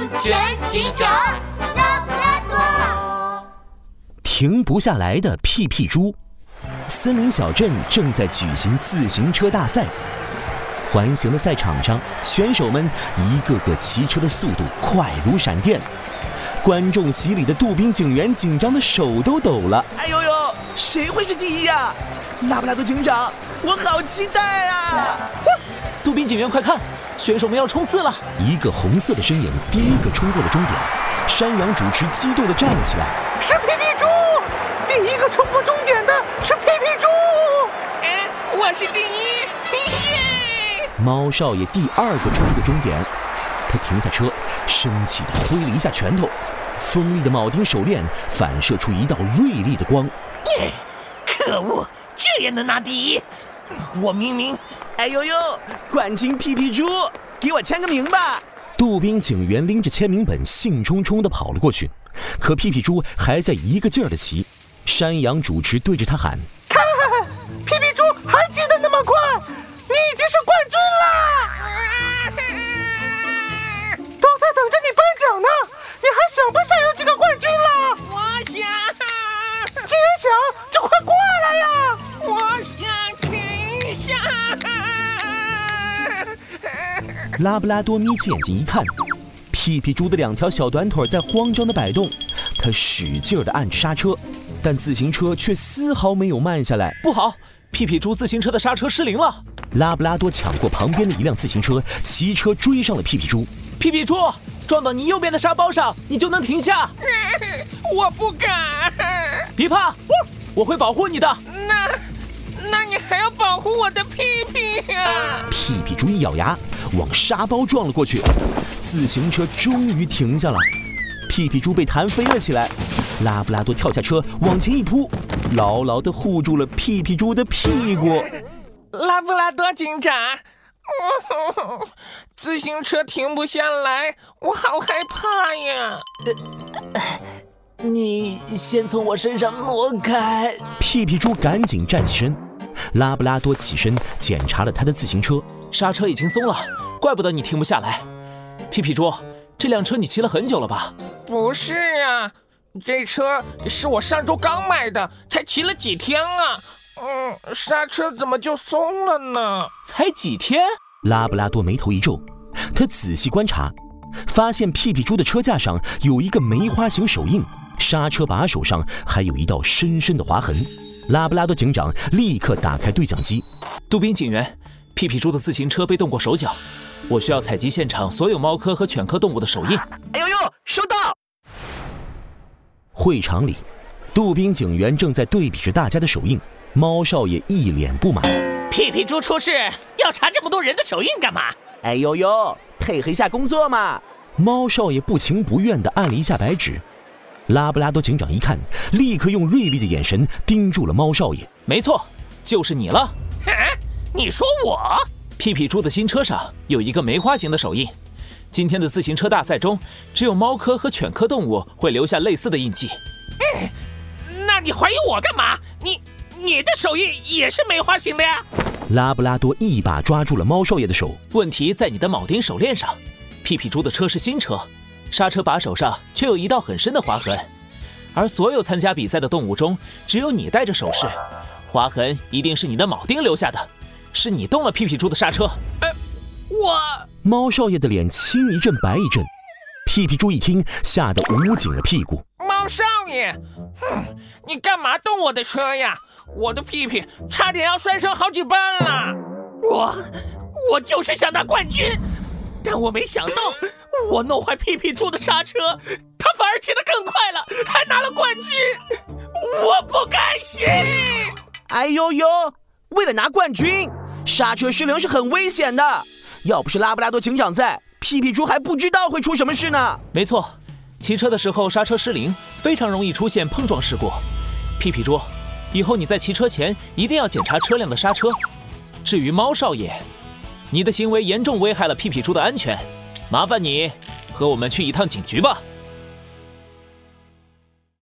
安全警长拉布拉多。停不下来的屁屁猪，森林小镇正在举行自行车大赛。环形的赛场上，选手们一个个骑车的速度快如闪电。观众席里的杜宾警员紧张的手都抖了。哎呦呦，谁会是第一呀？拉布拉多警长，我好期待啊！杜宾警员，快看，选手们要冲刺了！一个红色的身影第一个冲过了终点。山羊主持激动地站了起来。是皮皮猪，第一个冲过终点的是皮皮猪。哎，我是第一！猫少爷第二个冲过终点，他停下车，生气地挥了一下拳头，锋利的铆钉手链反射出一道锐利的光。可恶，这也能拿第一？我明明……哎呦呦，冠军屁屁猪，给我签个名吧！杜宾警员拎着签名本，兴冲冲地跑了过去，可屁屁猪还在一个劲儿地骑。山羊主持对着他喊：“看，屁屁拉布拉多眯起眼睛一看，屁屁猪的两条小短腿在慌张地摆动，他使劲地按着刹车，但自行车却丝毫没有慢下来。不好，屁屁猪自行车的刹车失灵了！拉布拉多抢过旁边的一辆自行车，骑车追上了屁屁猪。屁屁猪撞到你右边的沙包上，你就能停下。我不敢。别怕，我我会保护你的。那，那你还要保护我的屁屁啊！屁屁猪一咬牙，往沙包撞了过去，自行车终于停下了。屁屁猪被弹飞了起来，拉布拉多跳下车往前一扑，牢牢地护住了屁屁猪的屁股。拉布拉多警长，自行车停不下来，我好害怕呀！呃你先从我身上挪开。屁屁猪赶紧站起身，拉布拉多起身检查了他的自行车，刹车已经松了，怪不得你停不下来。屁屁猪，这辆车你骑了很久了吧？不是啊，这车是我上周刚买的，才骑了几天啊。嗯，刹车怎么就松了呢？才几天？拉布拉多眉头一皱，他仔细观察，发现屁屁猪的车架上有一个梅花形手印，刹车把手上还有一道深深的划痕。拉布拉多警长立刻打开对讲机：“杜宾警员，屁屁猪的自行车被动过手脚，我需要采集现场所有猫科和犬科动物的手印。”哎呦呦，收到！会场里，杜宾警员正在对比着大家的手印。猫少爷一脸不满：“屁屁猪出事，要查这么多人的手印干嘛？”哎呦呦，配合一下工作嘛！猫少爷不情不愿地按了一下白纸。拉布拉多警长一看，立刻用锐利的眼神盯住了猫少爷。没错，就是你了。啊？你说我？屁屁猪的新车上有一个梅花形的手印。今天的自行车大赛中，只有猫科和犬科动物会留下类似的印记。嗯，那你怀疑我干嘛？你。你的手印也是梅花形的呀！拉布拉多一把抓住了猫少爷的手。问题在你的铆钉手链上。屁屁猪的车是新车，刹车把手上却有一道很深的划痕。而所有参加比赛的动物中，只有你戴着首饰，划痕一定是你的铆钉留下的，是你动了屁屁猪的刹车。呃，我……猫少爷的脸青一阵白一阵。屁屁猪一听，吓得捂紧了屁股。猫少爷，哼，你干嘛动我的车呀？我的屁屁差点要摔成好几半了，我我就是想拿冠军，但我没想到 我弄坏屁屁猪的刹车，他反而骑得更快了，还拿了冠军，我不甘心！哎呦呦，为了拿冠军，刹车失灵是很危险的，要不是拉布拉多警长在，屁屁猪还不知道会出什么事呢。没错，骑车的时候刹车失灵，非常容易出现碰撞事故，屁屁猪。以后你在骑车前一定要检查车辆的刹车。至于猫少爷，你的行为严重危害了屁屁猪的安全，麻烦你和我们去一趟警局吧。